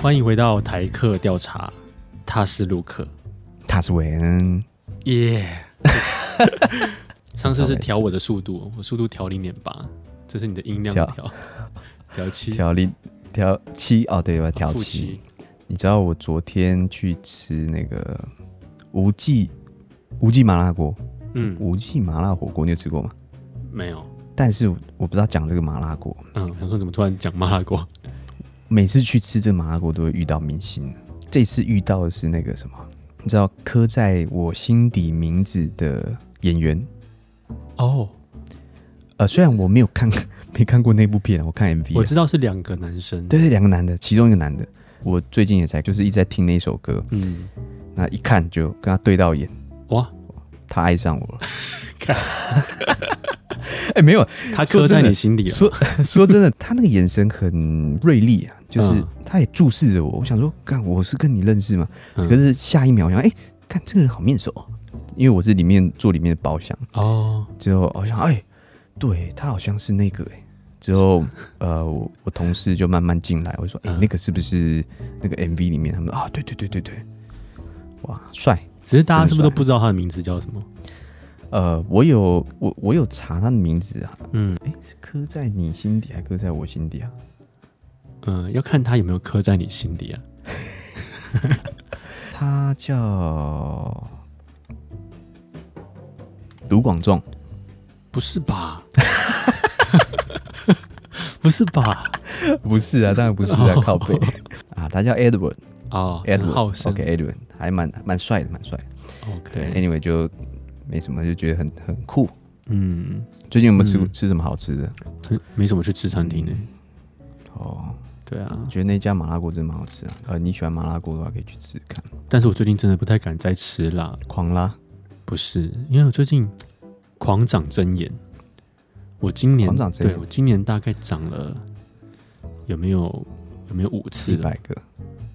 欢迎回到台客调查，他是陆克，他是韦恩，耶！上次是调我的速度，我速度调零点八，这是你的音量调，调。七，调零调七哦，对吧？调七。七。你知道我昨天去吃那个无忌无忌麻辣锅，嗯，无忌麻辣火锅，你有吃过吗？没有，但是我不知道讲这个麻辣锅，嗯，想说怎么突然讲麻辣锅？每次去吃这麻辣锅都会遇到明星，这次遇到的是那个什么，你知道刻在我心底名字的演员哦，呃，虽然我没有看 没看过那部片，我看 MV，我知道是两个男生，对对，两个男的，其中一个男的，我最近也在就是一直在听那首歌，嗯，那一看就跟他对到眼，哇，他爱上我了，看。哎、欸，没有，他刻在你心里了。说说真的，他那个眼神很锐利啊，就是他也注视着我。我想说，干，我是跟你认识吗？嗯、可是下一秒，我想，哎、欸，看这个人好面熟，因为我是里面做里面的包厢哦。之后好像，哎、欸，对他好像是那个哎、欸。之后 呃，我我同事就慢慢进来，我说，哎、欸，那个是不是那个 MV 里面？他们啊，对对对对对，哇，帅！只是大家是不是都不知道他的名字叫什么？呃，我有我我有查他的名字啊，嗯，哎，是刻在你心底还刻在我心底啊？嗯，要看他有没有刻在你心底啊。他叫卢广仲，不是吧？不是吧？不是啊，当然不是啊，靠背啊，他叫 Edward 哦，Edward，OK，Edward 还蛮蛮帅的，蛮帅。OK，Anyway 就。没什么，就觉得很很酷。嗯，最近有没有吃、嗯、吃什么好吃的？没什么去吃餐厅呢、欸。哦，对啊，觉得那家麻辣锅真的蛮好吃啊。呃，你喜欢麻辣锅的话，可以去吃看。但是我最近真的不太敢再吃辣，狂辣不是，因为我最近狂长针眼。我今年对我今年大概长了有没有有没有五次？一百个？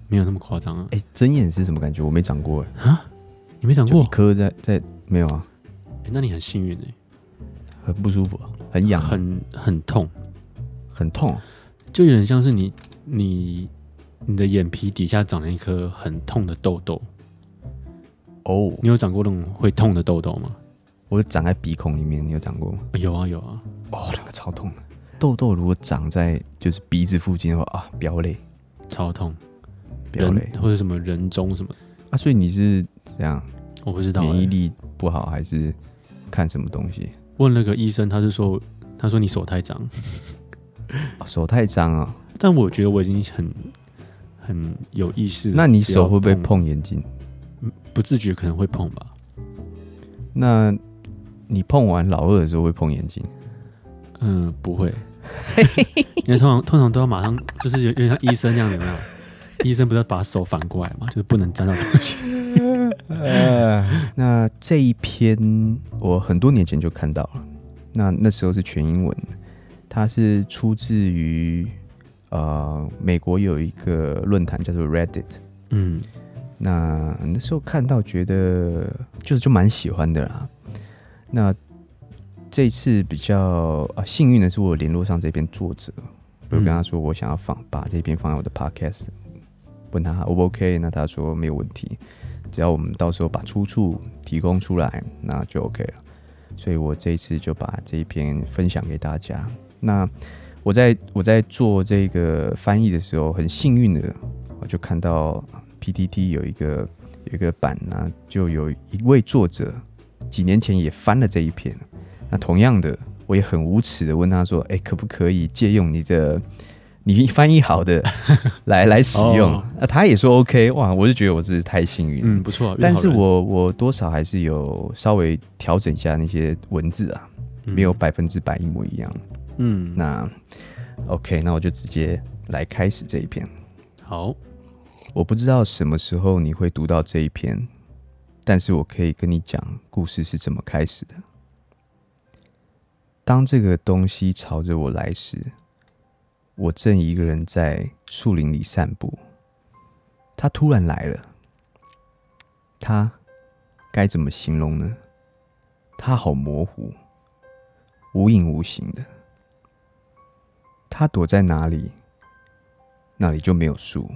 没有那么夸张啊。哎、欸，针眼是什么感觉？我没长过哎。啊？你没长过？一颗在在。没有啊，欸、那你很幸运哎、欸，很不舒服，很痒，很很痛，很痛，就有点像是你你你的眼皮底下长了一颗很痛的痘痘。哦，你有长过那种会痛的痘痘吗？我长在鼻孔里面，你有长过吗？有啊有啊，哦，那个超痛的。痘痘如果长在就是鼻子附近的话啊，飙泪，超痛，飙泪或者什么人中什么啊？所以你是这样？我不知道、欸、免疫力不好还是看什么东西？问那个医生，他是说，他说你手太脏，手太脏啊！但我觉得我已经很很有意识。那你手会不会碰眼睛？不自觉可能会碰吧。那你碰完老二的时候会碰眼睛？嗯，不会，因为通常通常都要马上就是有有点像医生那样的，有没有？医生不是要把手反过来嘛，就是不能沾到东西。呃，那这一篇我很多年前就看到了，那那时候是全英文，它是出自于呃美国有一个论坛叫做 Reddit，嗯，那那时候看到觉得就是就蛮喜欢的啦。那这一次比较啊幸运的是，我联络上这篇作者，我跟他说我想要放把这篇放在我的 Podcast。问他 O 不 OK？那他说没有问题，只要我们到时候把出处提供出来，那就 OK 了。所以我这一次就把这一篇分享给大家。那我在我在做这个翻译的时候，很幸运的，我就看到 PTT 有一个有一个版呢，就有一位作者几年前也翻了这一篇。那同样的，我也很无耻的问他说：“哎，可不可以借用你的？”你翻译好的 来来使用，那、oh. 啊、他也说 OK，哇，我就觉得我真是太幸运，嗯，不错。但是我我多少还是有稍微调整一下那些文字啊，嗯、没有百分之百一模一样。嗯，那 OK，那我就直接来开始这一篇。好，我不知道什么时候你会读到这一篇，但是我可以跟你讲故事是怎么开始的。当这个东西朝着我来时，我正一个人在树林里散步，它突然来了。它该怎么形容呢？它好模糊，无影无形的。它躲在哪里，那里就没有树。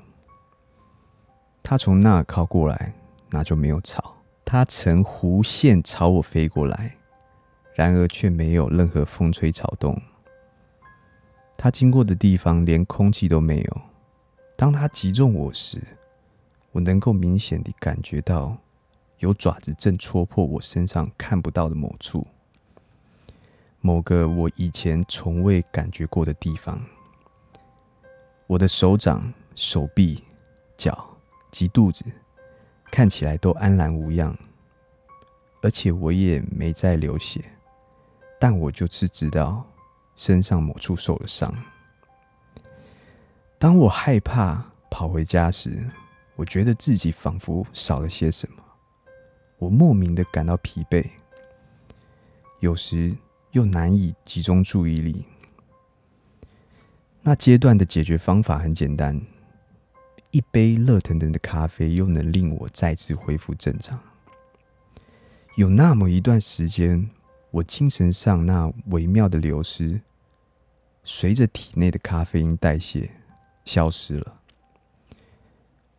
它从那靠过来，那就没有草。它曾弧线朝我飞过来，然而却没有任何风吹草动。它经过的地方连空气都没有。当它击中我时，我能够明显地感觉到有爪子正戳破我身上看不到的某处，某个我以前从未感觉过的地方。我的手掌、手臂、脚及肚子看起来都安然无恙，而且我也没再流血，但我就是知道。身上某处受了伤。当我害怕跑回家时，我觉得自己仿佛少了些什么。我莫名的感到疲惫，有时又难以集中注意力。那阶段的解决方法很简单：一杯热腾腾的咖啡，又能令我再次恢复正常。有那么一段时间，我精神上那微妙的流失。随着体内的咖啡因代谢消失了，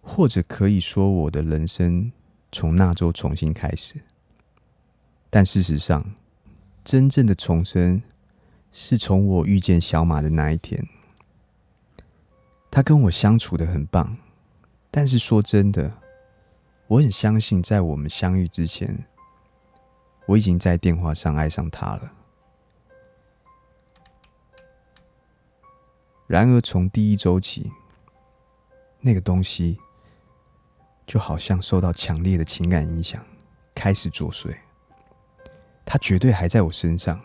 或者可以说我的人生从那周重新开始。但事实上，真正的重生是从我遇见小马的那一天。他跟我相处的很棒，但是说真的，我很相信在我们相遇之前，我已经在电话上爱上他了。然而，从第一周起，那个东西就好像受到强烈的情感影响，开始作祟。它绝对还在我身上，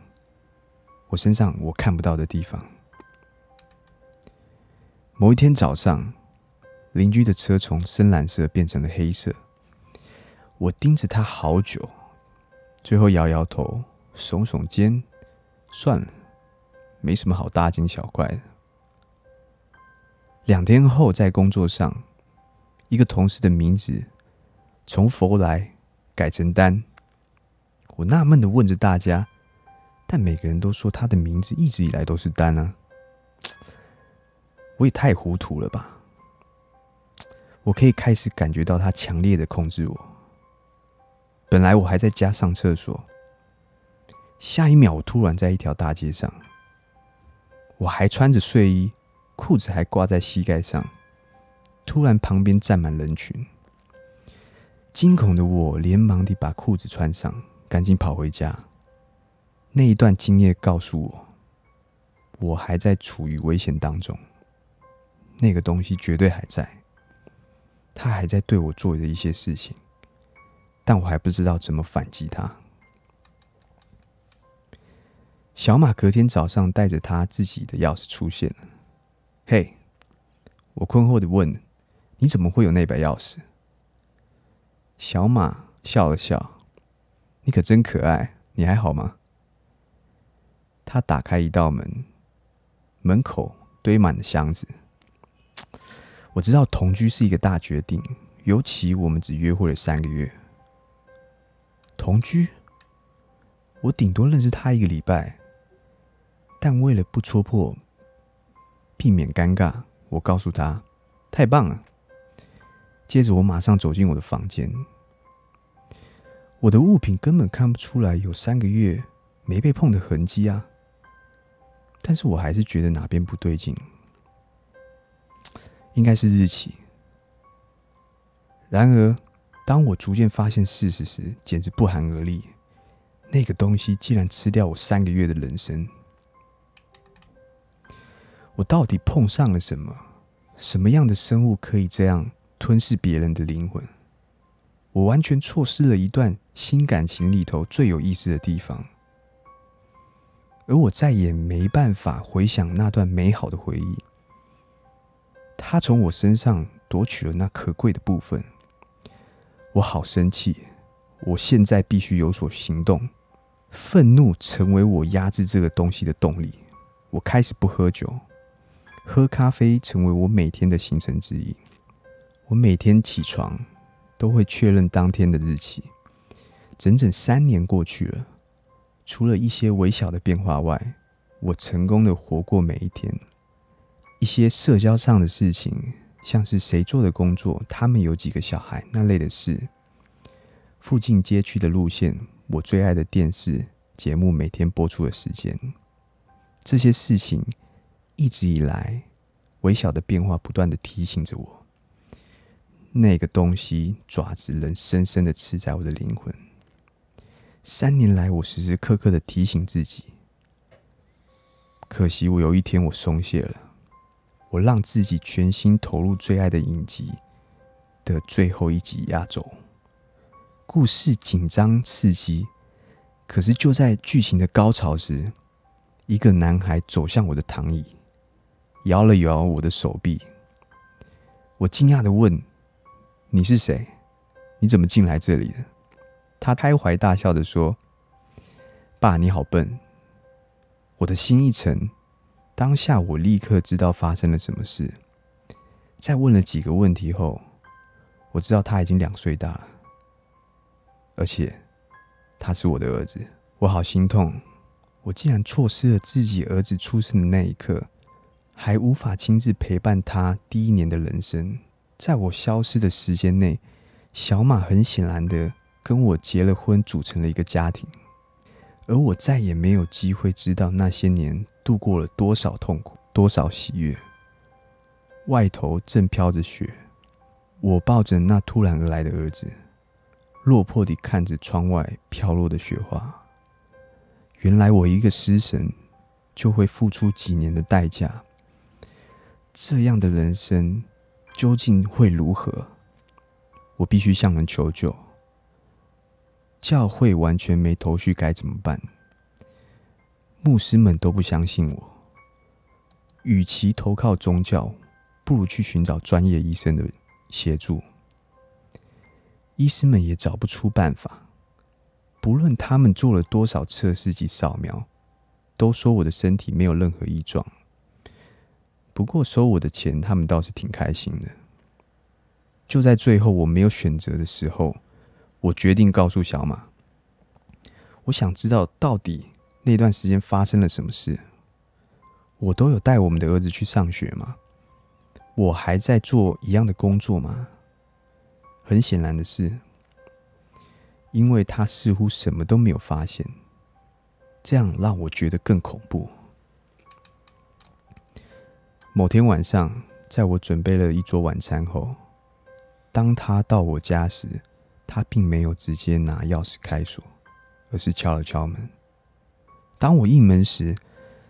我身上我看不到的地方。某一天早上，邻居的车从深蓝色变成了黑色，我盯着它好久，最后摇摇头，耸耸肩，算了，没什么好大惊小怪的。两天后，在工作上，一个同事的名字从佛来改成丹。我纳闷的问着大家，但每个人都说他的名字一直以来都是丹啊。我也太糊涂了吧！我可以开始感觉到他强烈的控制我。本来我还在家上厕所，下一秒我突然在一条大街上，我还穿着睡衣。裤子还挂在膝盖上，突然旁边站满人群，惊恐的我连忙地把裤子穿上，赶紧跑回家。那一段经验告诉我，我还在处于危险当中，那个东西绝对还在，他还在对我做着一些事情，但我还不知道怎么反击他。小马隔天早上带着他自己的钥匙出现了。嘿我困惑的问：“你怎么会有那把钥匙？”小马笑了笑：“你可真可爱，你还好吗？”他打开一道门，门口堆满了箱子。我知道同居是一个大决定，尤其我们只约会了三个月。同居？我顶多认识他一个礼拜，但为了不戳破。避免尴尬，我告诉他：“太棒了。”接着，我马上走进我的房间。我的物品根本看不出来有三个月没被碰的痕迹啊！但是我还是觉得哪边不对劲，应该是日期。然而，当我逐渐发现事实时，简直不寒而栗。那个东西竟然吃掉我三个月的人生！我到底碰上了什么？什么样的生物可以这样吞噬别人的灵魂？我完全错失了一段新感情里头最有意思的地方，而我再也没办法回想那段美好的回忆。他从我身上夺取了那可贵的部分，我好生气！我现在必须有所行动，愤怒成为我压制这个东西的动力。我开始不喝酒，喝咖啡成为我每天的行程之一。我每天起床都会确认当天的日期。整整三年过去了，除了一些微小的变化外，我成功的活过每一天。一些社交上的事情，像是谁做的工作，他们有几个小孩那类的事，附近街区的路线，我最爱的电视节目每天播出的时间，这些事情一直以来微小的变化不断的提醒着我，那个东西爪子仍深深的刺在我的灵魂。三年来，我时时刻刻的提醒自己，可惜我有一天我松懈了。我让自己全心投入最爱的影集的最后一集压轴，故事紧张刺激，可是就在剧情的高潮时，一个男孩走向我的躺椅，摇了摇我的手臂。我惊讶地问：“你是谁？你怎么进来这里的？”他开怀大笑的说：“爸，你好笨。”我的心一沉。当下我立刻知道发生了什么事。在问了几个问题后，我知道他已经两岁大了，而且他是我的儿子。我好心痛，我竟然错失了自己儿子出生的那一刻，还无法亲自陪伴他第一年的人生。在我消失的时间内，小马很显然的跟我结了婚，组成了一个家庭，而我再也没有机会知道那些年。度过了多少痛苦，多少喜悦。外头正飘着雪，我抱着那突然而来的儿子，落魄地看着窗外飘落的雪花。原来我一个失神，就会付出几年的代价。这样的人生究竟会如何？我必须向人求救。教会完全没头绪，该怎么办？牧师们都不相信我。与其投靠宗教，不如去寻找专业医生的协助。医师们也找不出办法。不论他们做了多少测试及扫描，都说我的身体没有任何异状。不过收我的钱，他们倒是挺开心的。就在最后我没有选择的时候，我决定告诉小马，我想知道到底。那段时间发生了什么事？我都有带我们的儿子去上学吗？我还在做一样的工作吗？很显然的是，因为他似乎什么都没有发现，这样让我觉得更恐怖。某天晚上，在我准备了一桌晚餐后，当他到我家时，他并没有直接拿钥匙开锁，而是敲了敲门。当我应门时，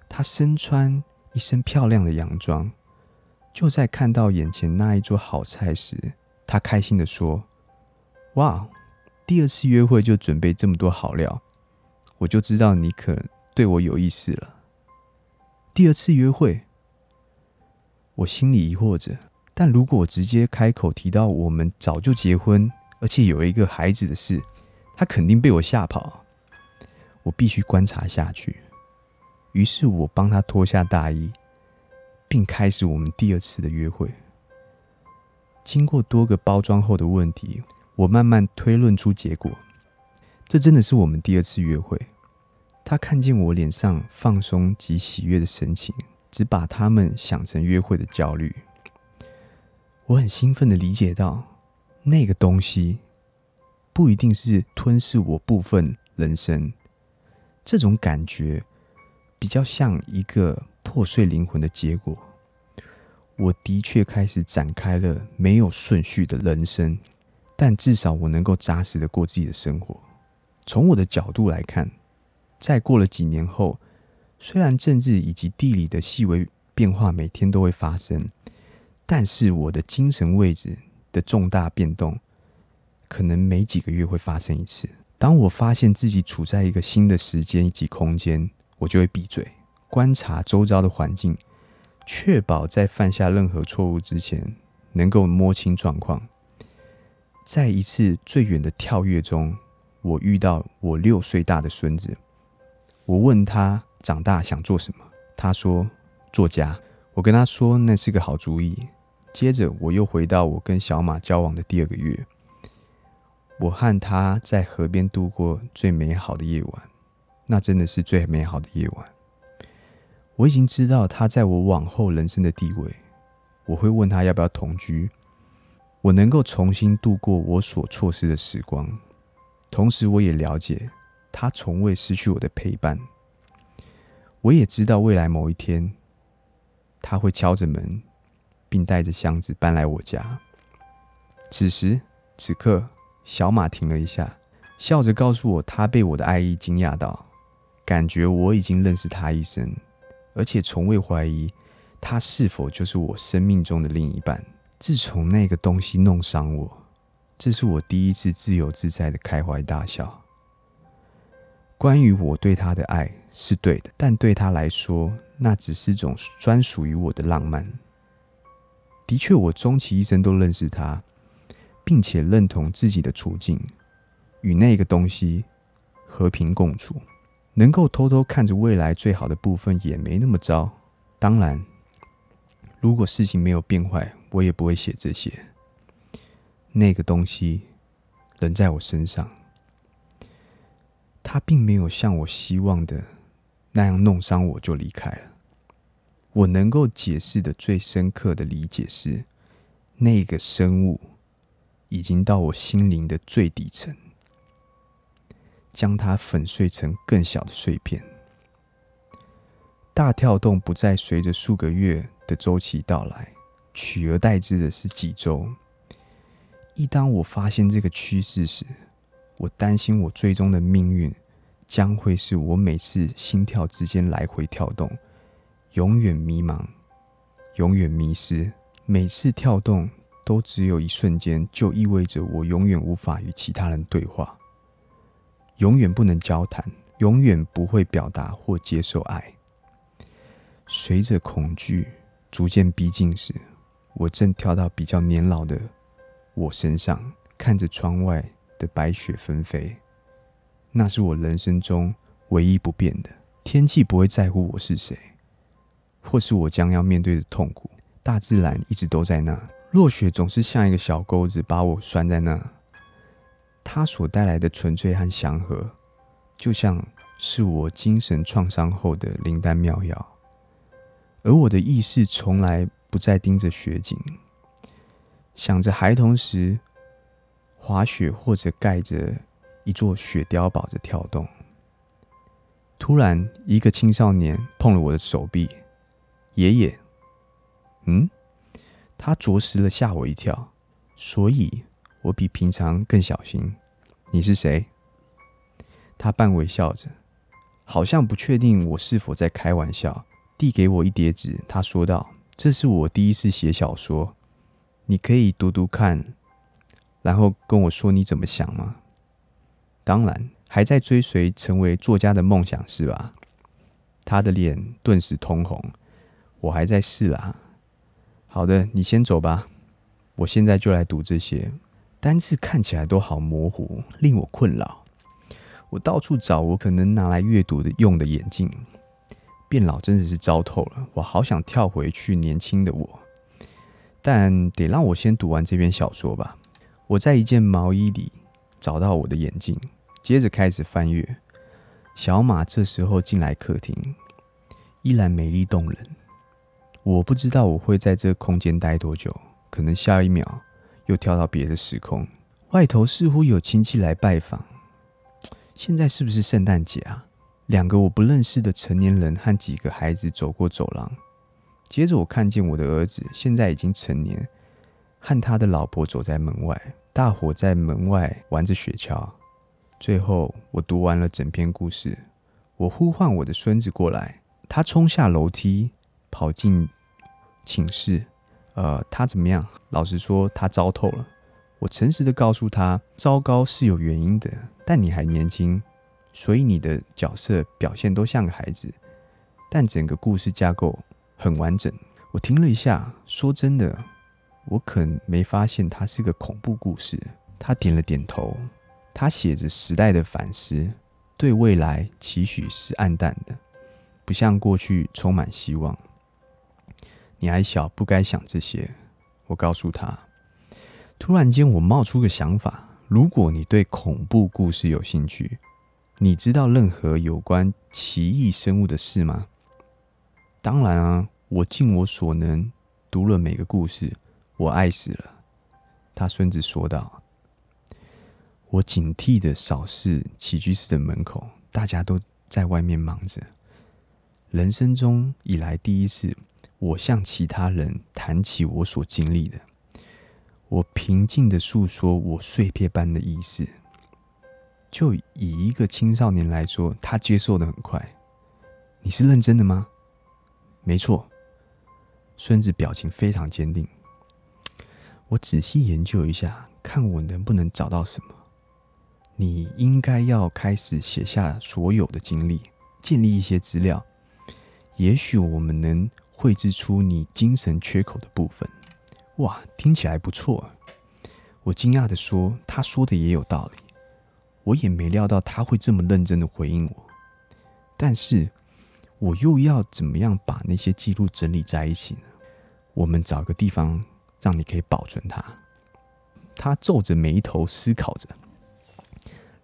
他身穿一身漂亮的洋装。就在看到眼前那一桌好菜时，他开心地说：“哇，第二次约会就准备这么多好料，我就知道你可对我有意思了。”第二次约会，我心里疑惑着。但如果我直接开口提到我们早就结婚，而且有一个孩子的事，他肯定被我吓跑。我必须观察下去，于是我帮他脱下大衣，并开始我们第二次的约会。经过多个包装后的问题，我慢慢推论出结果：这真的是我们第二次约会。他看见我脸上放松及喜悦的神情，只把他们想成约会的焦虑。我很兴奋地理解到，那个东西不一定是吞噬我部分人生。这种感觉比较像一个破碎灵魂的结果。我的确开始展开了没有顺序的人生，但至少我能够扎实的过自己的生活。从我的角度来看，再过了几年后，虽然政治以及地理的细微变化每天都会发生，但是我的精神位置的重大变动，可能每几个月会发生一次。当我发现自己处在一个新的时间以及空间，我就会闭嘴，观察周遭的环境，确保在犯下任何错误之前能够摸清状况。在一次最远的跳跃中，我遇到我六岁大的孙子，我问他长大想做什么，他说作家。我跟他说那是个好主意。接着我又回到我跟小马交往的第二个月，我和他在河边度过最美好的夜晚，那真的是最美好的夜晚。我已经知道他在我往后人生的地位，我会问他要不要同居，我能够重新度过我所错失的时光。同时，我也了解他从未失去我的陪伴。我也知道未来某一天，他会敲着门，并带着箱子搬来我家。此时此刻，小马停了一下，笑着告诉我，他被我的爱意惊讶到，感觉我已经认识他一生，而且从未怀疑他是否就是我生命中的另一半。自从那个东西弄伤我。这是我第一次自由自在的开怀大笑。关于我对他的爱是对的，但对他来说，那只是种专属于我的浪漫。的确，我终其一生都认识他，并且认同自己的处境，与那个东西和平共处，能够偷偷看着未来最好的部分也没那么糟。当然，如果事情没有变坏，我也不会写这些。那个东西仍在我身上，它并没有像我希望的那样弄伤我就离开了。我能够解释的最深刻的理解是，那个生物已经到我心灵的最底层，将它粉碎成更小的碎片。大跳动不再随着数个月的周期到来，取而代之的是几周。一当我发现这个趋势时，我担心我最终的命运将会是我每次心跳之间来回跳动，永远迷茫，永远迷失。每次跳动都只有一瞬间，就意味着我永远无法与其他人对话，永远不能交谈，永远不会表达或接受爱。随着恐惧逐渐逼近时，我正跳到比较年老的。我身上看着窗外的白雪纷飞，那是我人生中唯一不变的。天气不会在乎我是谁，或是我将要面对的痛苦。大自然一直都在那，落雪总是像一个小钩子把我拴在那。它所带来的纯粹和祥和，就像是我精神创伤后的灵丹妙药。而我的意识从来不再盯着雪景。想着孩童时滑雪，或者盖着一座雪碉堡的跳动。突然，一个青少年碰了我的手臂。爷爷，嗯，他着实了吓我一跳，所以我比平常更小心。你是谁？他半微笑着，好像不确定我是否在开玩笑，递给我一叠纸。他说道：“这是我第一次写小说。”你可以读读看，然后跟我说你怎么想吗？当然，还在追随成为作家的梦想是吧？他的脸顿时通红。我还在试啦。好的，你先走吧。我现在就来读这些单字，看起来都好模糊，令我困扰。我到处找我可能拿来阅读的用的眼镜。变老真的是糟透了。我好想跳回去年轻的我。但得让我先读完这篇小说吧。我在一件毛衣里找到我的眼镜，接着开始翻阅。小马这时候进来客厅，依然美丽动人。我不知道我会在这个空间待多久，可能下一秒又跳到别的时空。外头似乎有亲戚来拜访。现在是不是圣诞节啊？两个我不认识的成年人和几个孩子走过走廊。接着我看见我的儿子现在已经成年，和他的老婆走在门外，大伙在门外玩着雪橇。最后我读完了整篇故事，我呼唤我的孙子过来，他冲下楼梯，跑进寝室。呃，他怎么样？老实说，他糟透了。我诚实的告诉他，糟糕是有原因的，但你还年轻，所以你的角色表现都像个孩子，但整个故事架构。很完整。我停了一下，说真的，我可没发现它是个恐怖故事。他点了点头。他写着时代的反思，对未来期许是暗淡的，不像过去充满希望。你还小，不该想这些。我告诉他。突然间，我冒出个想法：如果你对恐怖故事有兴趣，你知道任何有关奇异生物的事吗？当然啊，我尽我所能读了每个故事。我爱死了，他孙子说道。我警惕地扫视起居室的门口，大家都在外面忙着。人生中以来第一次，我向其他人谈起我所经历的。我平静地诉说我碎片般的意思。就以一个青少年来说，他接受得很快。你是认真的吗？没错。孙子表情非常坚定。我仔细研究一下，看我能不能找到什么。你应该要开始写下所有的经历，建立一些资料。也许我们能绘制出你精神缺口的部分。哇，听起来不错。我惊讶地说：“他说的也有道理。”我也没料到他会这么认真的回应我。但是，我又要怎么样把那些记录整理在一起呢？我们找个地方让你可以保存它。他皱着眉头思考着。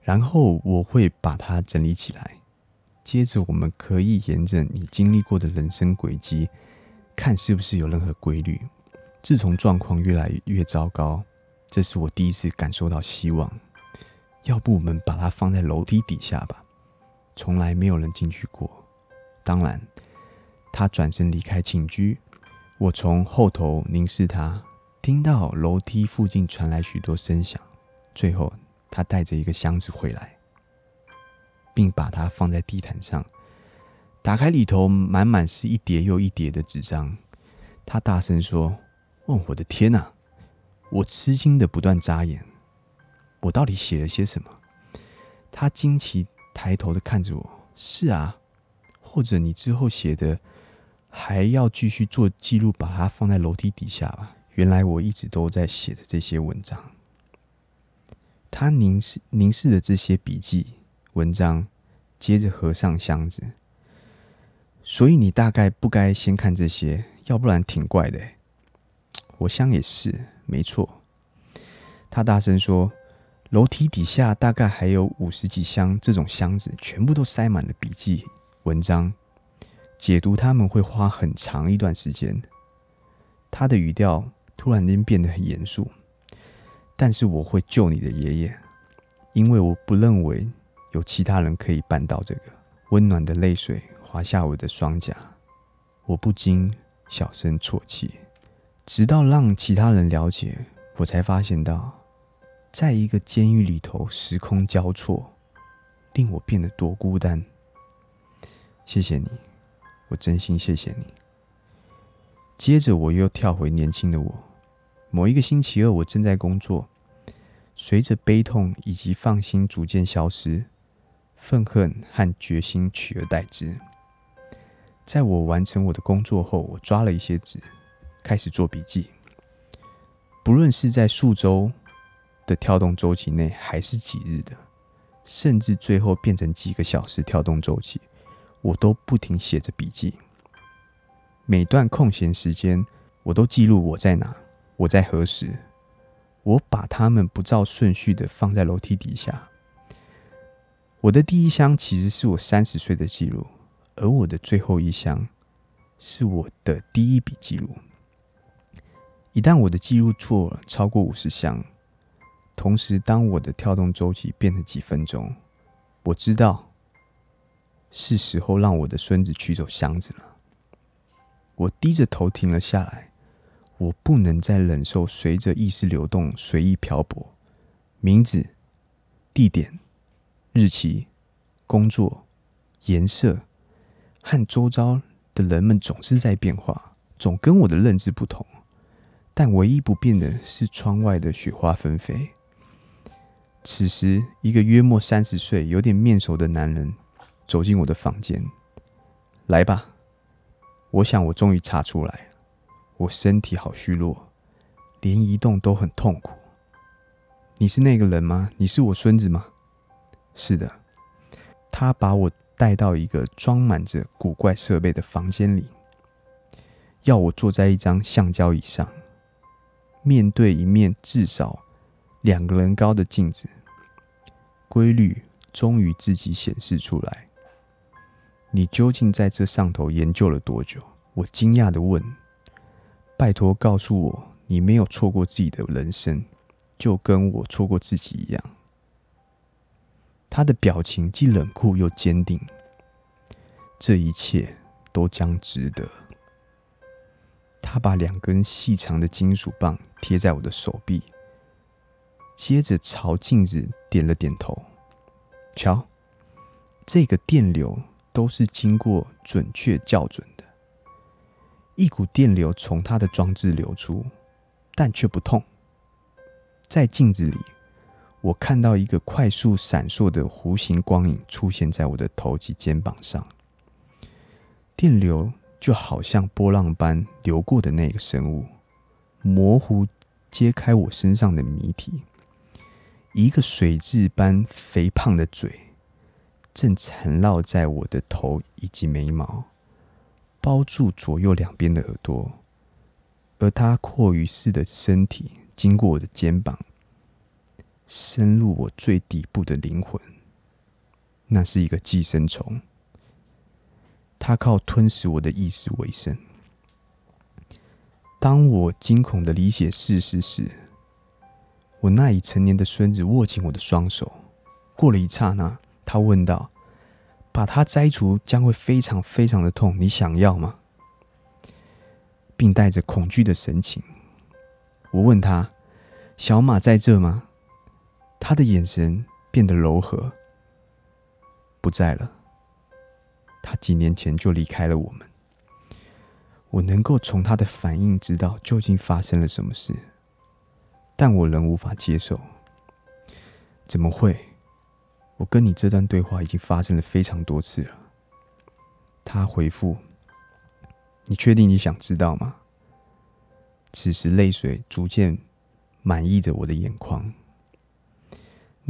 然后我会把它整理起来，接着我们可以沿着你经历过的人生轨迹，看是不是有任何规律。自从状况越来越糟糕，这是我第一次感受到希望。要不我们把它放在楼梯底下吧，从来没有人进去过。当然，他转身离开寝居，我从后头凝视他，听到楼梯附近传来许多声响，最后。他带着一个箱子回来，并把它放在地毯上。打开里头，满满是一叠又一叠的纸张。他大声说：“哦，我的天哪！”我吃惊的不断眨眼。我到底写了些什么？他惊奇抬头的看着我。是啊，或者你之后写的还要继续做记录，把它放在楼梯底下吧。原来我一直都在写的这些文章。他凝视凝视着这些笔记文章，接着合上箱子。所以你大概不该先看这些，要不然挺怪的。我想也是，没错。他大声说：“楼梯底下大概还有五十几箱这种箱子，全部都塞满了笔记文章。解读他们会花很长一段时间。”他的语调突然间变得很严肃。但是我会救你的爷爷，因为我不认为有其他人可以办到这个。温暖的泪水滑下我的双颊，我不禁小声啜泣。直到让其他人了解，我才发现到，在一个监狱里头，时空交错，令我变得多孤单。谢谢你，我真心谢谢你。接着我又跳回年轻的我。某一个星期二，我正在工作，随着悲痛以及放心逐渐消失，愤恨和决心取而代之。在我完成我的工作后，我抓了一些纸，开始做笔记。不论是在数周的跳动周期内，还是几日的，甚至最后变成几个小时跳动周期，我都不停写着笔记。每段空闲时间，我都记录我在哪。我在何时？我把它们不照顺序的放在楼梯底下。我的第一箱其实是我三十岁的记录，而我的最后一箱是我的第一笔记录。一旦我的记录做了超过五十箱，同时当我的跳动周期变成几分钟，我知道是时候让我的孙子取走箱子了。我低着头停了下来。我不能再忍受随着意识流动随意漂泊，名字、地点、日期、工作、颜色和周遭的人们总是在变化，总跟我的认知不同。但唯一不变的是窗外的雪花纷飞。此时，一个约莫三十岁、有点面熟的男人走进我的房间。来吧，我想我终于查出来。我身体好虚弱，连移动都很痛苦。你是那个人吗？你是我孙子吗？是的。他把我带到一个装满着古怪设备的房间里，要我坐在一张橡胶椅上，面对一面至少两个人高的镜子。规律终于自己显示出来。你究竟在这上头研究了多久？我惊讶地问。拜托告诉我，你没有错过自己的人生，就跟我错过自己一样。他的表情既冷酷又坚定。这一切都将值得。他把两根细长的金属棒贴在我的手臂，接着朝镜子点了点头。瞧，这个电流都是经过准确校准的。一股电流从他的装置流出，但却不痛。在镜子里，我看到一个快速闪烁的弧形光影出现在我的头及肩膀上。电流就好像波浪般流过的那个生物，模糊揭开我身上的谜题。一个水蛭般肥胖的嘴，正缠绕在我的头以及眉毛。包住左右两边的耳朵，而他蛞蝓似的身体经过我的肩膀，深入我最底部的灵魂。那是一个寄生虫，它靠吞噬我的意识为生。当我惊恐的理解事实时，我那已成年的孙子握紧我的双手。过了一刹那，他问道。把它摘除将会非常非常的痛，你想要吗？并带着恐惧的神情，我问他：“小马在这吗？”他的眼神变得柔和。不在了。他几年前就离开了我们。我能够从他的反应知道究竟发生了什么事，但我仍无法接受。怎么会？我跟你这段对话已经发生了非常多次了。他回复：“你确定你想知道吗？”此时泪水逐渐满溢着我的眼眶。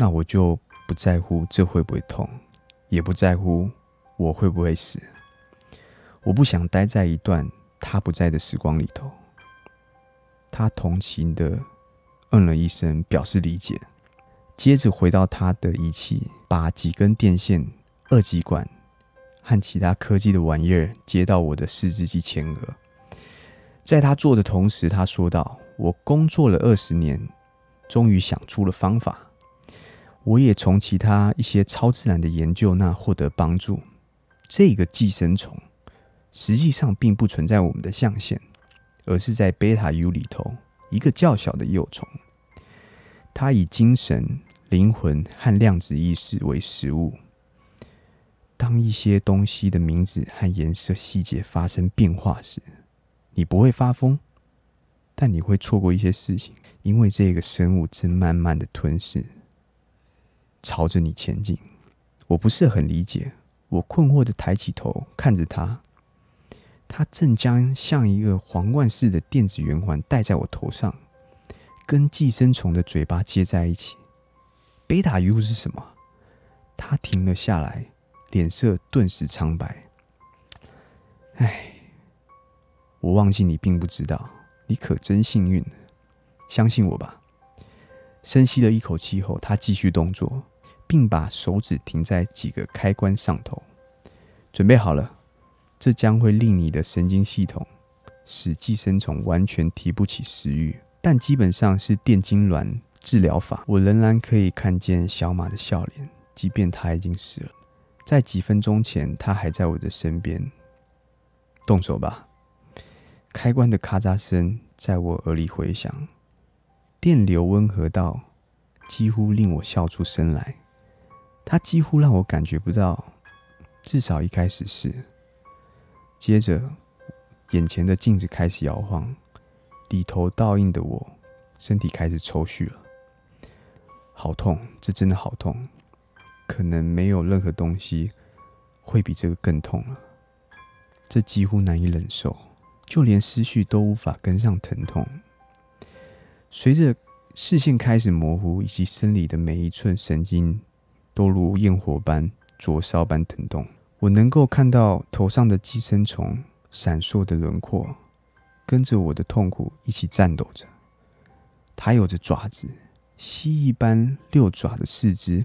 那我就不在乎这会不会痛，也不在乎我会不会死。我不想待在一段他不在的时光里头。他同情的嗯了一声，表示理解。接着回到他的仪器，把几根电线、二极管和其他科技的玩意儿接到我的四肢及前额。在他做的同时，他说道：“我工作了二十年，终于想出了方法。我也从其他一些超自然的研究那获得帮助。这个寄生虫实际上并不存在我们的象限，而是在贝塔 U 里头一个较小的幼虫。它以精神。”灵魂和量子意识为食物。当一些东西的名字和颜色细节发生变化时，你不会发疯，但你会错过一些事情，因为这个生物正慢慢的吞噬，朝着你前进。我不是很理解，我困惑的抬起头看着他，他正将像一个皇冠似的电子圆环戴在我头上，跟寄生虫的嘴巴接在一起。贝塔 U 是什么？他停了下来，脸色顿时苍白。唉，我忘记你并不知道，你可真幸运。相信我吧。深吸了一口气后，他继续动作，并把手指停在几个开关上头。准备好了，这将会令你的神经系统使寄生虫完全提不起食欲，但基本上是电痉挛。治疗法，我仍然可以看见小马的笑脸，即便他已经死了。在几分钟前，他还在我的身边。动手吧！开关的咔嚓声在我耳里回响，电流温和到几乎令我笑出声来。它几乎让我感觉不到，至少一开始是。接着，眼前的镜子开始摇晃，里头倒映的我，身体开始抽搐了。好痛，这真的好痛，可能没有任何东西会比这个更痛了。这几乎难以忍受，就连思绪都无法跟上疼痛。随着视线开始模糊，以及生理的每一寸神经都如焰火般灼烧般疼痛。我能够看到头上的寄生虫闪烁的轮廓，跟着我的痛苦一起颤抖着。它有着爪子，蜥蜴般六爪的四肢，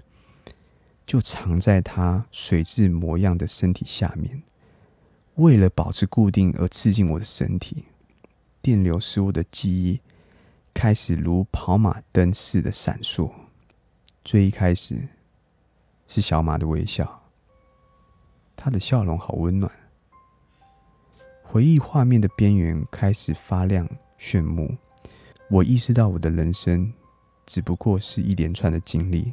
就藏在它水蛭模样的身体下面。为了保持固定而刺进我的身体，电流使我的记忆开始如跑马灯似的闪烁。最一开始是小马的微笑。他的笑容好温暖。回忆画面的边缘开始发亮炫目。我意识到我的人生只不过是一连串的经历，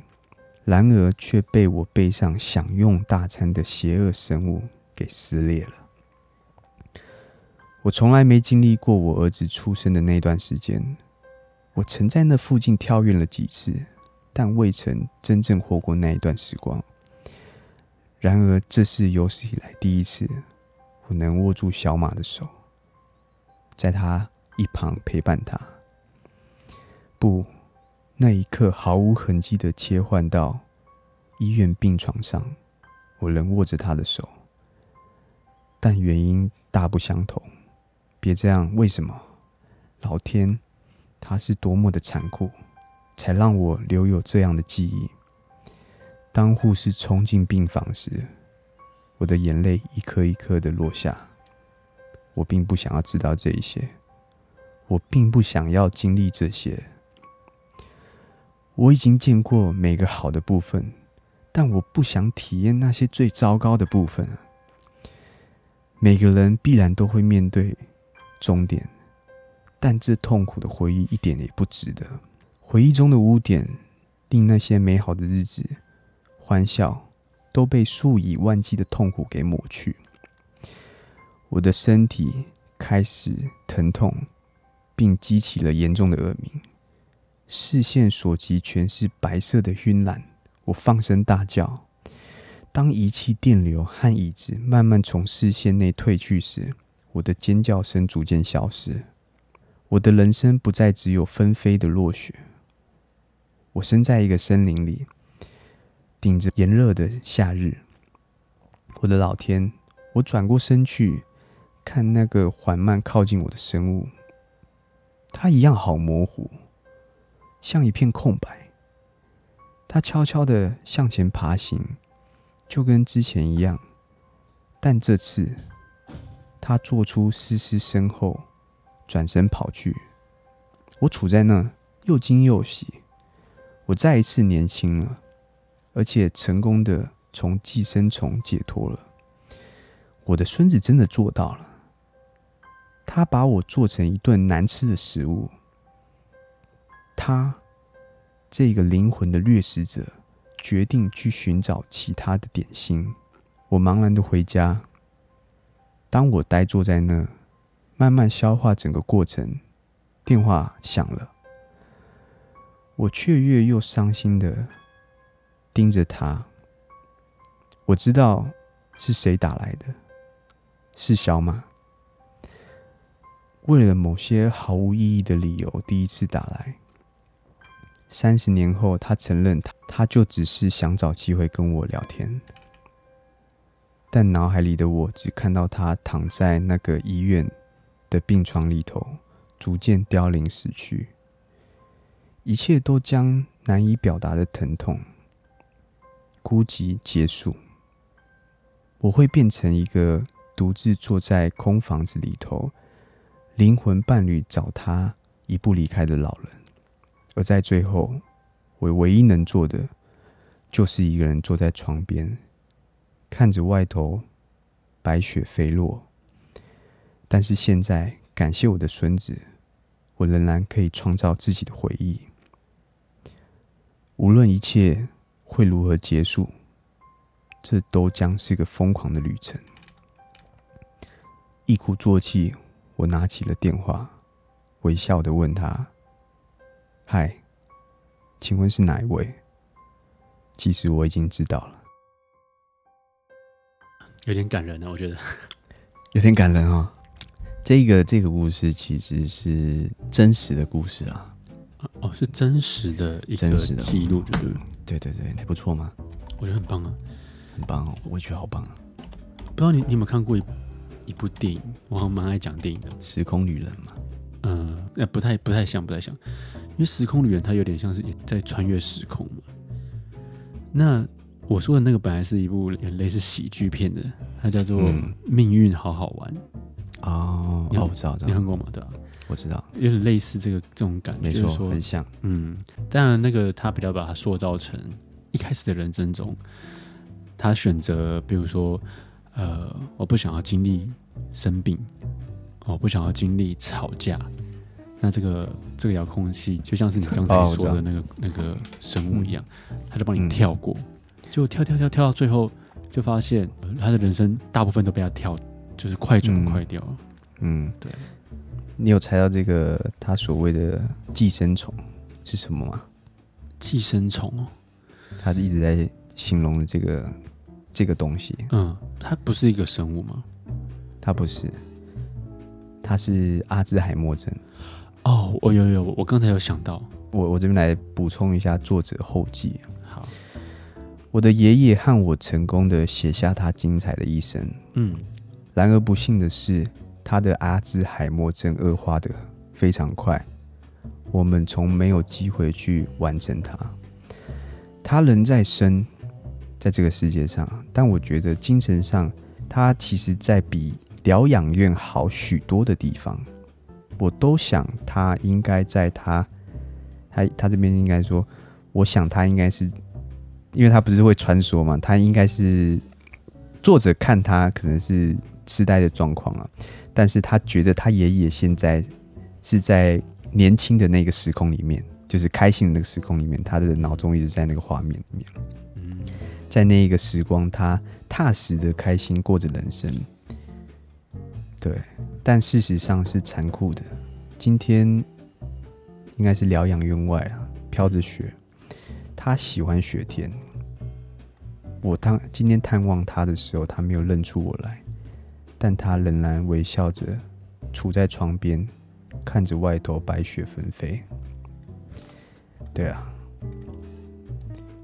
然而却被我背上享用大餐的邪恶生物给撕裂了。我从来没经历过我儿子出生的那段时间。我曾在那附近跳跃了几次，但未曾真正活过那一段时光。然而，这是有史以来第一次，我能握住小马的手，在他一旁陪伴他。不，那一刻毫无痕迹的切换到医院病床上，我仍握着他的手，但原因大不相同。别这样，为什么？老天，他是多么的残酷，才让我留有这样的记忆。当护士冲进病房时，我的眼泪一颗一颗的落下。我并不想要知道这一些，我并不想要经历这些。我已经见过每个好的部分，但我不想体验那些最糟糕的部分。每个人必然都会面对终点，但这痛苦的回忆一点也不值得。回忆中的污点，令那些美好的日子。欢笑都被数以万计的痛苦给抹去，我的身体开始疼痛，并激起了严重的耳鸣，视线所及全是白色的晕染。我放声大叫。当仪器、电流和椅子慢慢从视线内退去时，我的尖叫声逐渐消失。我的人生不再只有纷飞的落雪。我身在一个森林里。顶着炎热的夏日，我的老天！我转过身去看那个缓慢靠近我的生物，它一样好模糊，像一片空白。它悄悄地向前爬行，就跟之前一样，但这次它做出嘶嘶声后，转身跑去。我处在那，又惊又喜，我再一次年轻了。而且成功的从寄生虫解脱了。我的孙子真的做到了，他把我做成一顿难吃的食物。他这个灵魂的掠食者决定去寻找其他的点心。我茫然的回家。当我呆坐在那，慢慢消化整个过程，电话响了。我雀跃又伤心的。盯着他，我知道是谁打来的，是小马。为了某些毫无意义的理由，第一次打来。三十年后，他承认他他就只是想找机会跟我聊天，但脑海里的我只看到他躺在那个医院的病床里头，逐渐凋零死去，一切都将难以表达的疼痛。孤寂结束，我会变成一个独自坐在空房子里头，灵魂伴侣找他一步离开的老人。而在最后，我唯一能做的，就是一个人坐在床边，看着外头白雪飞落。但是现在，感谢我的孙子，我仍然可以创造自己的回忆。无论一切。会如何结束？这都将是个疯狂的旅程。一鼓作气，我拿起了电话，微笑的问他：“嗨，请问是哪一位？”其实我已经知道了。有点感人呢，我觉得 有点感人哦。这个这个故事其实是真实的故事啊。哦，是真实的一个记录，对不对？对对对，还不错吗？我觉得很棒啊！很棒哦，我也觉得好棒啊！不知道你你有没有看过一一部电影？我好像蛮爱讲电影的，《时空旅人》嘛。嗯，那不太不太像，不太像，因为《时空旅人》它有点像是在穿越时空嘛。那我说的那个本来是一部类似喜剧片的，它叫做《命运好好玩》哦。哦，我知道，知道，你看过吗？对吧？我知道，有点类似这个这种感觉，没错，就是说很像。嗯，当然那个他比较把它塑造成一开始的人生中，他选择，比如说，呃，我不想要经历生病，我不想要经历吵架，那这个这个遥控器就像是你刚才说的那个、哦、那个生物一样，他就帮你跳过，就跳跳跳跳到最后，就发现他的人生大部分都被他跳，就是快转快掉。嗯，对。你有猜到这个他所谓的寄生虫是什么吗？寄生虫哦，他一直在形容的这个这个东西。嗯，它不是一个生物吗？它不是，它是阿兹海默症。哦，我有有，我刚才有想到，我我这边来补充一下作者后记。好，我的爷爷和我成功的写下他精彩的一生。嗯，然而不幸的是。他的阿兹海默症恶化的非常快，我们从没有机会去完成他。他人在生，在这个世界上，但我觉得精神上，他其实在比疗养院好许多的地方。我都想他应该在他，他他这边应该说，我想他应该是，因为他不是会穿梭嘛，他应该是作者看他可能是痴呆的状况啊。但是他觉得他爷爷现在是在年轻的那个时空里面，就是开心的那个时空里面，他的脑中一直在那个画面里面。嗯，在那一个时光，他踏实的开心过着人生。对，但事实上是残酷的。今天应该是疗养院外啊，飘着雪。他喜欢雪天。我当今天探望他的时候，他没有认出我来。但他仍然微笑着，杵在窗边，看着外头白雪纷飞。对啊，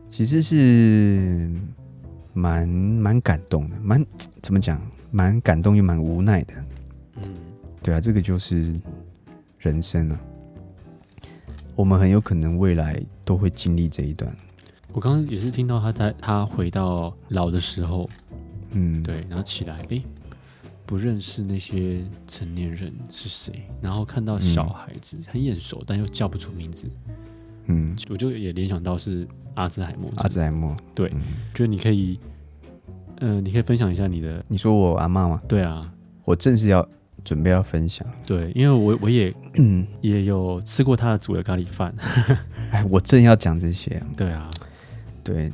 其实是蛮蛮感动的，蛮怎么讲，蛮感动又蛮无奈的。嗯，对啊，这个就是人生啊。我们很有可能未来都会经历这一段。我刚刚也是听到他在他回到老的时候，嗯，对，然后起来，哎。不认识那些成年人是谁，然后看到小孩子、嗯、很眼熟，但又叫不出名字。嗯，我就也联想到是阿兹海默。阿兹海默，对，嗯、觉得你可以，呃，你可以分享一下你的。你说我阿嬷吗？对啊，我正是要准备要分享。对，因为我我也嗯也有吃过他的煮的咖喱饭。哎，我正要讲这些。对啊，对。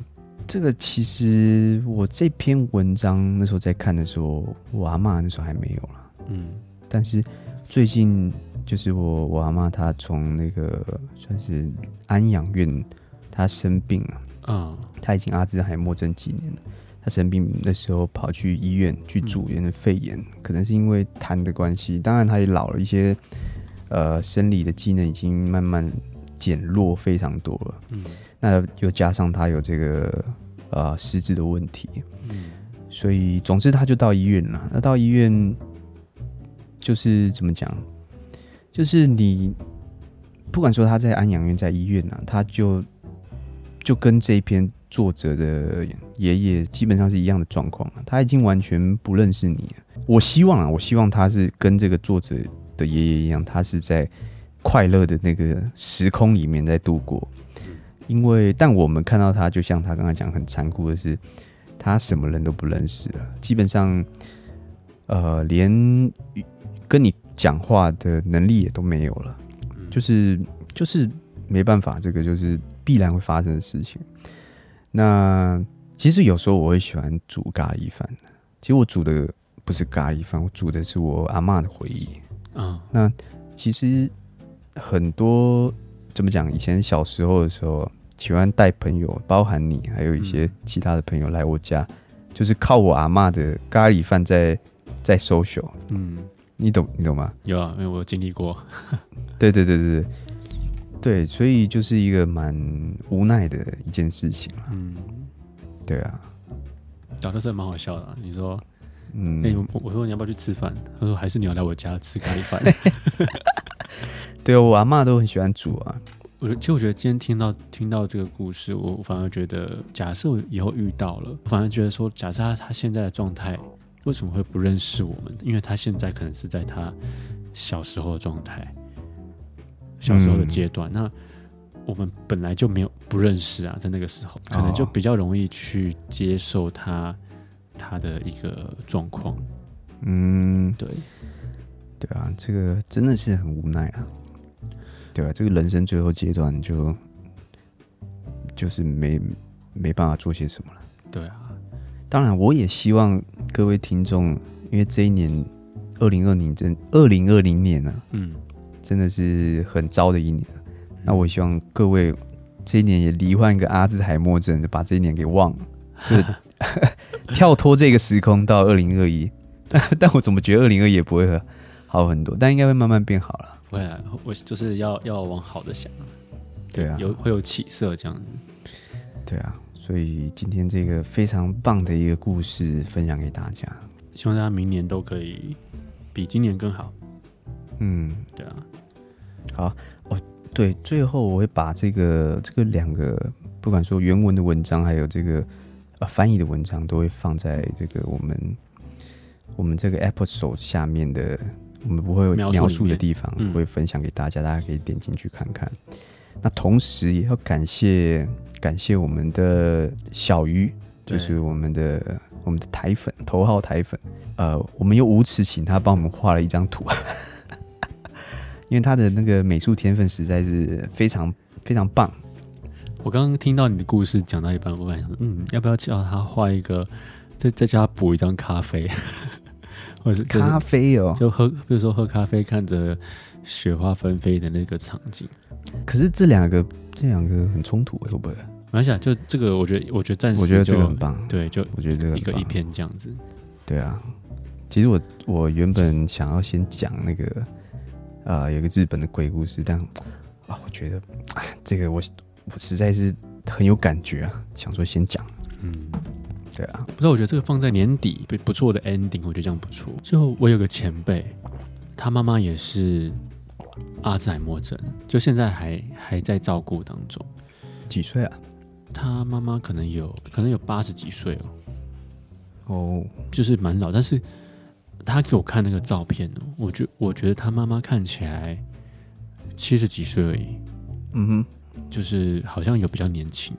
这个其实我这篇文章那时候在看的时候，我阿妈那时候还没有了。嗯，但是最近就是我我阿妈她从那个算是安养院，她生病了。嗯，她已经阿兹海默症几年了。她生病的时候跑去医院去住院的肺炎，嗯，可能是因为痰的关系。当然她也老了一些，呃，生理的机能已经慢慢减弱非常多了。嗯。那又加上他有这个呃失智的问题，嗯，所以总之他就到医院了。那到医院就是怎么讲？就是你不管说他在安养院，在医院呢，他就就跟这一篇作者的爷爷基本上是一样的状况。他已经完全不认识你了。我希望啊，我希望他是跟这个作者的爷爷一样，他是在快乐的那个时空里面在度过。因为，但我们看到他，就像他刚才讲，很残酷的是，他什么人都不认识了，基本上，呃，连跟你讲话的能力也都没有了，就是就是没办法，这个就是必然会发生的事情。那其实有时候我会喜欢煮咖喱饭，其实我煮的不是咖喱饭，我煮的是我阿妈的回忆啊。那其实很多。怎么讲？以前小时候的时候，喜欢带朋友，包含你，还有一些其他的朋友来我家，嗯、就是靠我阿妈的咖喱饭在在 social。嗯，你懂你懂吗？有啊，因为我经历过。对对对对对，对，所以就是一个蛮无奈的一件事情。嗯，对啊。找的是蛮好笑的、啊。你说，嗯，哎、欸，我我说你要不要去吃饭？他说还是你要来我家吃咖喱饭。对啊，我阿妈都很喜欢煮啊。我其实我觉得今天听到听到这个故事，我反而觉得，假设我以后遇到了，反而觉得说，假设他他现在的状态为什么会不认识我们？因为他现在可能是在他小时候的状态，小时候的阶段。嗯、那我们本来就没有不认识啊，在那个时候，可能就比较容易去接受他他的一个状况。嗯，对，对啊，这个真的是很无奈啊。对啊，这个人生最后阶段就就是没没办法做些什么了。对啊，当然我也希望各位听众，因为这一年二零二零真二零二零年呢、啊，嗯，真的是很糟的一年。那我希望各位这一年也罹患一个阿兹海默症，就把这一年给忘了，就 跳脱这个时空到二零二一。但我怎么觉得二零二一也不会好很多，但应该会慢慢变好了。会啊，我就是要要往好的想，对啊，有会有起色这样子，对啊，所以今天这个非常棒的一个故事分享给大家，希望大家明年都可以比今年更好。嗯，对啊，好哦，对，最后我会把这个这个两个，不管说原文的文章，还有这个呃翻译的文章，都会放在这个我们我们这个 episode 下面的。我们不会有描述的地方，会分享给大家，大家可以点进去看看。那同时也要感谢感谢我们的小鱼，就是我们的我们的台粉头号台粉。呃，我们又无耻请他帮我们画了一张图，因为他的那个美术天分实在是非常非常棒。我刚刚听到你的故事讲到一半，我本来想，嗯，要不要叫他画一个，再再叫他补一张咖啡。或者是咖啡哦，就喝，比如说喝咖啡，看着雪花纷飞的那个场景。可是这两个，这两个很冲突，会不会？没关系啊，就这个，我觉得，我觉得暂时，我觉得这个很棒。对，就我觉得这个一个一篇这样子。对啊，其实我我原本想要先讲那个啊、呃，有个日本的鬼故事，但啊，我觉得啊，这个我我实在是很有感觉啊，想说先讲。嗯。对啊，不知道，我觉得这个放在年底不不错的 ending，我觉得这样不错。最后，我有个前辈，他妈妈也是阿兹海默症，就现在还还在照顾当中。几岁啊？他妈妈可能有可能有八十几岁哦。哦，就是蛮老，但是他给我看那个照片哦，我觉我觉得他妈妈看起来七十几岁而已。嗯哼，就是好像有比较年轻。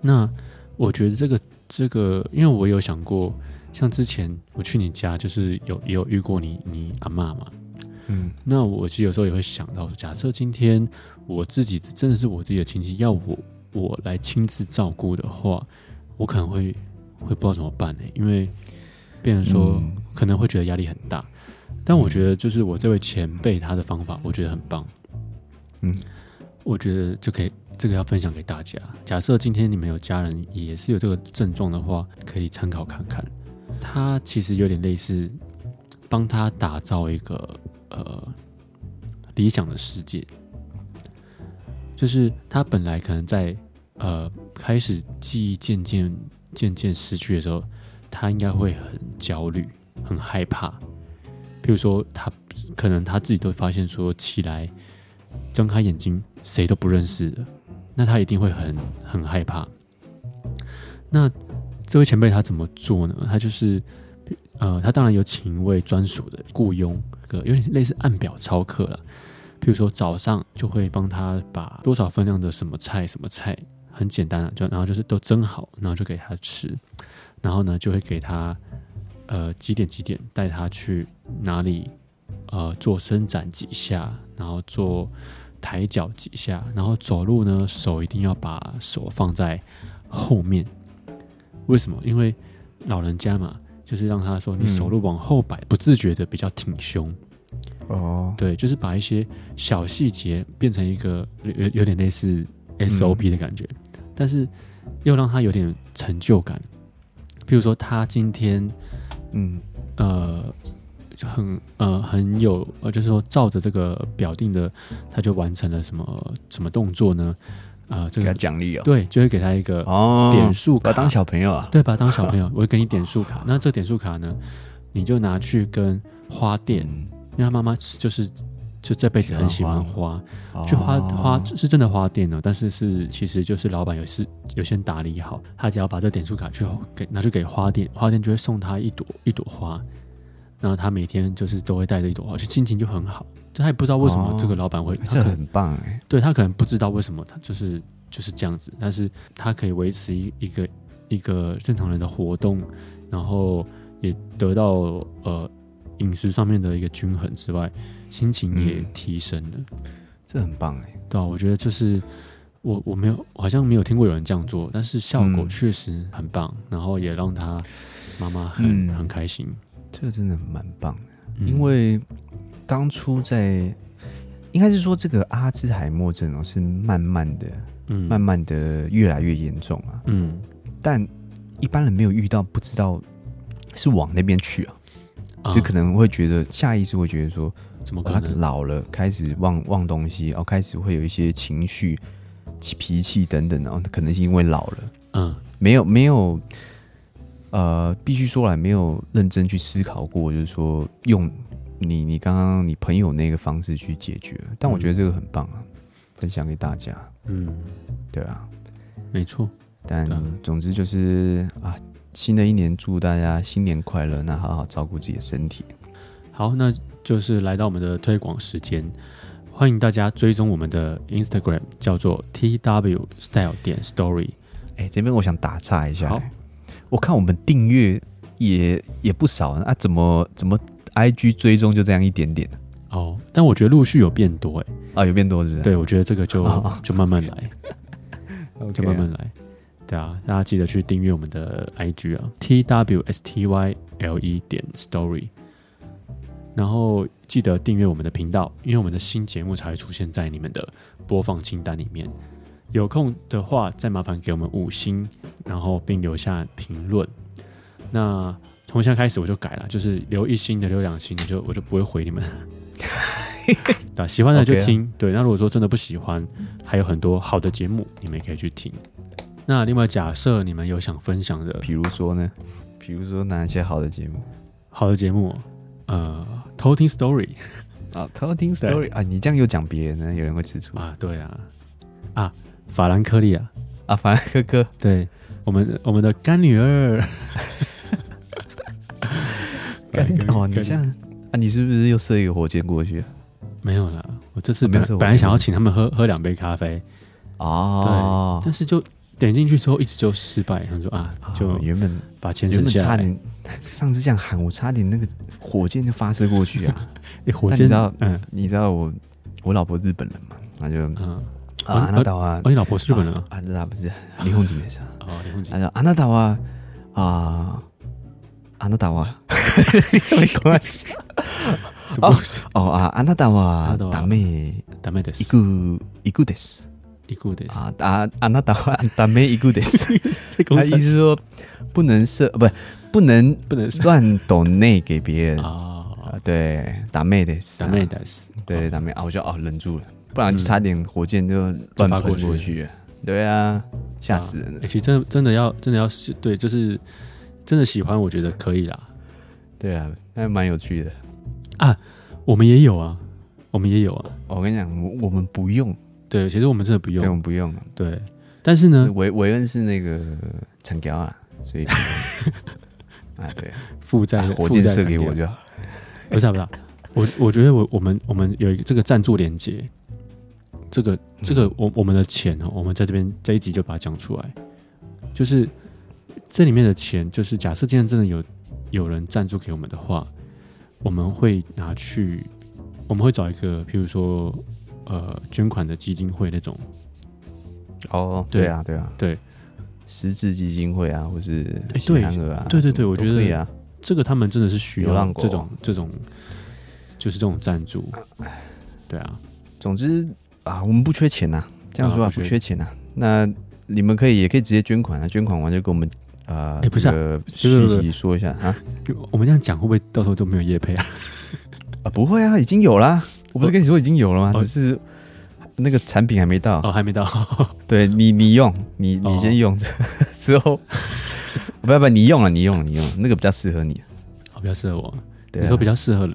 那我觉得这个。这个，因为我有想过，像之前我去你家，就是有也有遇过你你阿嬷嘛，嗯，那我其实有时候也会想到，假设今天我自己真的是我自己的亲戚，要我我来亲自照顾的话，我可能会会不知道怎么办呢？因为变成说、嗯、可能会觉得压力很大，但我觉得就是我这位前辈他的方法，我觉得很棒，嗯，我觉得就可以。这个要分享给大家。假设今天你们有家人也是有这个症状的话，可以参考看看。他其实有点类似，帮他打造一个呃理想的世界。就是他本来可能在呃开始记忆渐渐渐渐失去的时候，他应该会很焦虑、很害怕。比如说，他可能他自己都发现说，起来睁开眼睛，谁都不认识了。那他一定会很很害怕。那这位前辈他怎么做呢？他就是，呃，他当然有请一位专属的雇佣，个有点类似按表操课了。譬如说早上就会帮他把多少分量的什么菜什么菜，很简单啊，就然后就是都蒸好，然后就给他吃。然后呢，就会给他呃几点几点带他去哪里呃做伸展几下，然后做。抬脚几下，然后走路呢，手一定要把手放在后面。为什么？因为老人家嘛，就是让他说你手路往后摆，不自觉的比较挺胸。哦，对，就是把一些小细节变成一个有有点类似 SOP 的感觉，但是又让他有点成就感。比如说他今天，嗯，呃。很呃很有呃，就是说照着这个表定的，他就完成了什么什么动作呢？啊、呃，这个奖励哦，对，就会给他一个哦点数卡，把当小朋友啊，对，把他当小朋友，我会给你点数卡。那这点数卡呢，你就拿去跟花店，嗯、因为他妈妈就是就这辈子很喜欢花，花去花花哦是真的花店呢，但是是其实就是老板有事有先打理好，他只要把这点数卡去给拿去给花店，花店就会送他一朵一朵花，然后他每天就是都会带着一朵花，就心情就很好。就他也不知道为什么这个老板会，哦、这很棒哎，对他可能不知道为什么他就是就是这样子，但是他可以维持一一个一个正常人的活动，然后也得到呃饮食上面的一个均衡之外，心情也提升了，嗯、这很棒哎，对啊，我觉得就是我我没有好像没有听过有人这样做，但是效果确实很棒，嗯、然后也让他妈妈很、嗯、很开心，这个真的蛮棒的，因为。当初在，应该是说这个阿兹海默症哦，是慢慢的，嗯，慢慢的越来越严重啊，嗯，但一般人没有遇到，不知道是往那边去啊，就可能会觉得下意识会觉得说，怎么可能？老了开始忘忘东西，然后开始会有一些情绪、脾气等等，然后可能是因为老了，嗯，没有没有，呃，必须说来没有认真去思考过，就是说用。你你刚刚你朋友那个方式去解决，但我觉得这个很棒啊，分享给大家。嗯，对啊，没错。但总之就是啊，新的一年祝大家新年快乐，那好好照顾自己的身体。好，那就是来到我们的推广时间，欢迎大家追踪我们的 Instagram，叫做 TW Style 点 Story。哎，这边我想打岔一下，好我看我们订阅也也不少啊，怎么怎么？I G 追踪就这样一点点哦，但我觉得陆续有变多哎，啊有变多是不是？对，我觉得这个就 就慢慢来，就慢慢来，对啊，大家记得去订阅我们的 I G 啊，T W S T Y L E 点 Story，然后记得订阅我们的频道，因为我们的新节目才会出现在你们的播放清单里面。有空的话，再麻烦给我们五星，然后并留下评论。那从现在开始我就改了，就是留一星的、留两星的，就我就不会回你们。对，喜欢的就听。Okay 啊、对，那如果说真的不喜欢，还有很多好的节目，你们也可以去听。那另外，假设你们有想分享的，比如说呢？比如说哪些好的节目？好的节目，呃，偷听 story 啊，偷听 story 啊，你这样又讲别人呢，有人会吃醋啊。对啊，啊，法兰克利啊，啊，法兰克克，对，我们我们的干女儿。干哦，你这样啊？你是不是又射一个火箭过去？没有啦，我这次本本来想要请他们喝喝两杯咖啡哦，对，但是就点进去之后一直就失败。他说啊，就原本把钱省下来。上次这样喊，我差点那个火箭就发射过去啊！火箭，你知道？嗯，你知道我我老婆日本人嘛？那就嗯啊，那岛啊，哦，你老婆是日本人啊？啊，那不是离婚几年啥？哦，离婚几？他说啊，那岛啊啊。あなたは没关系。哦啊，あなたはダメダメです。行く行くです。行くです。啊啊，あなたはダメ行くです。他意思说不能射，不不能不能乱抖内给别人啊。对，ダメです。ダメです。对，ダメ啊，我就哦忍住了，不然就差点火箭就乱发过去。对啊，吓死人了。其实真的真的要真的要是对，就是。真的喜欢，我觉得可以啦。对啊，那蛮有趣的啊。我们也有啊，我们也有啊。我跟你讲，我我们不用。对，其实我们真的不用，对，我们不用。对，但是呢，维维恩是那个产条啊，所以 啊，对，负债火箭射给我就好。不是不是，我我觉得我我们我们有一个这个赞助连接，这个这个我我们的钱呢，我们在这边这一集就把它讲出来，就是。这里面的钱，就是假设今天真的有有人赞助给我们的话，我们会拿去，我们会找一个，譬如说，呃，捐款的基金会那种。哦，对。啊，对啊，对，失智基金会啊，或是对啊，对对对，我觉得这个他们真的是需要这种这种，就是这种赞助。对啊，总之啊，我们不缺钱呐，这样说啊，不缺钱呐。那你们可以也可以直接捐款啊，捐款完就给我们。啊，哎，不是，具体说一下啊。我们这样讲会不会到时候都没有业配啊？啊，不会啊，已经有啦。我不是跟你说已经有了吗？只是那个产品还没到哦，还没到。对你，你用，你你先用着，之后不要不要，你用了，你用了，你用了，那个比较适合你，哦，比较适合我。对，你说比较适合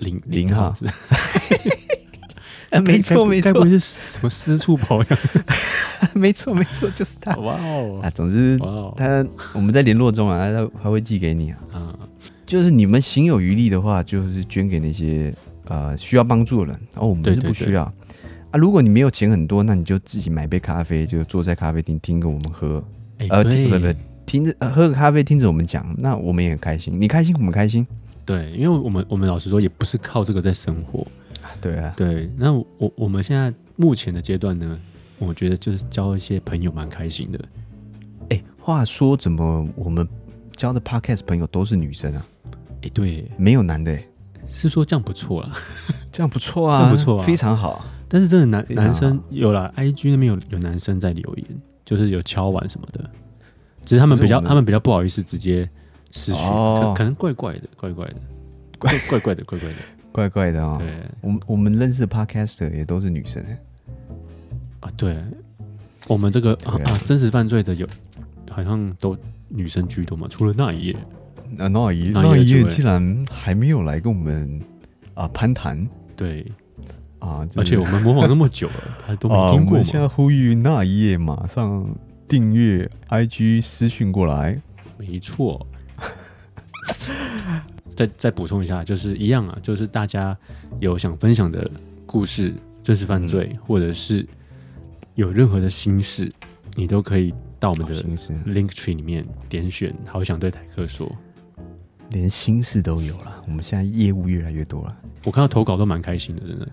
零零号是不是？啊，没错没错，该不会是什么私处保养？没错没错，就是他。哇哦啊，总之，他我们在联络中啊，他他会寄给你啊。嗯，就是你们行有余力的话，就是捐给那些呃需要帮助的人。哦，我们是不需要啊。如果你没有钱很多，那你就自己买杯咖啡，就坐在咖啡厅听着我们喝。呃，听不不听着喝个咖啡，听着我们讲，那我们也很开心。你开心，我们开心。对，因为我们我们老实说，也不是靠这个在生活。对啊，对，那我我们现在目前的阶段呢，我觉得就是交一些朋友蛮开心的。哎，话说怎么我们交的 Podcast 朋友都是女生啊？哎，对，没有男的，是说这样不错啊，这样不错啊，这样不错啊，非常好。但是真的男男生有了，IG 那边有有男生在留言，就是有敲碗什么的，只是他们比较他们比较不好意思直接私讯，可可能怪怪的，怪怪的，怪怪怪的，怪怪的。怪怪的哦，对，我们我们认识的 Podcaster 也都是女生啊。对，我们这个啊，啊真实犯罪的有好像都女生居多嘛，除了那一页，那那一页那一页竟然还没有来跟我们啊攀谈。对啊，而且我们模仿那么久了，他都没听过。现在呼吁那一页马上订阅 IG 私讯过来。没错。再再补充一下，就是一样啊，就是大家有想分享的故事、真实犯罪，嗯、或者是有任何的心事，你都可以到我们的 Linktree 里面点选。好想对台客说，连心事都有了。我们现在业务越来越多了，我看到投稿都蛮开心的，真的。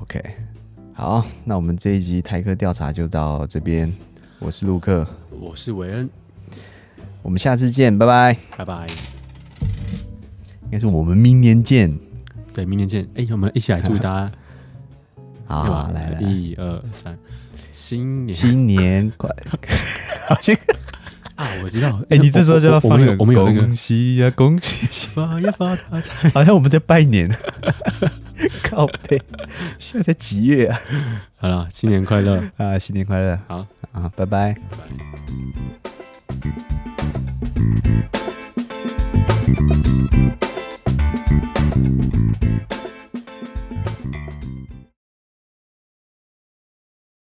OK，好，那我们这一集台客调查就到这边。我是陆克，我是韦恩，我们下次见，拜拜，拜拜。应该是我们明年见，对，明年见。哎、欸，我们一起来祝大家，好，来来，一二三，新年新年快乐！好 像啊，我知道。哎、欸，你这时候就要放个我们有那个恭喜呀，恭喜发呀发大财，好像我们在拜年。靠背，现在才几月啊？好了，新年快乐啊！新年快乐，好啊，拜拜。拜拜。Thank you.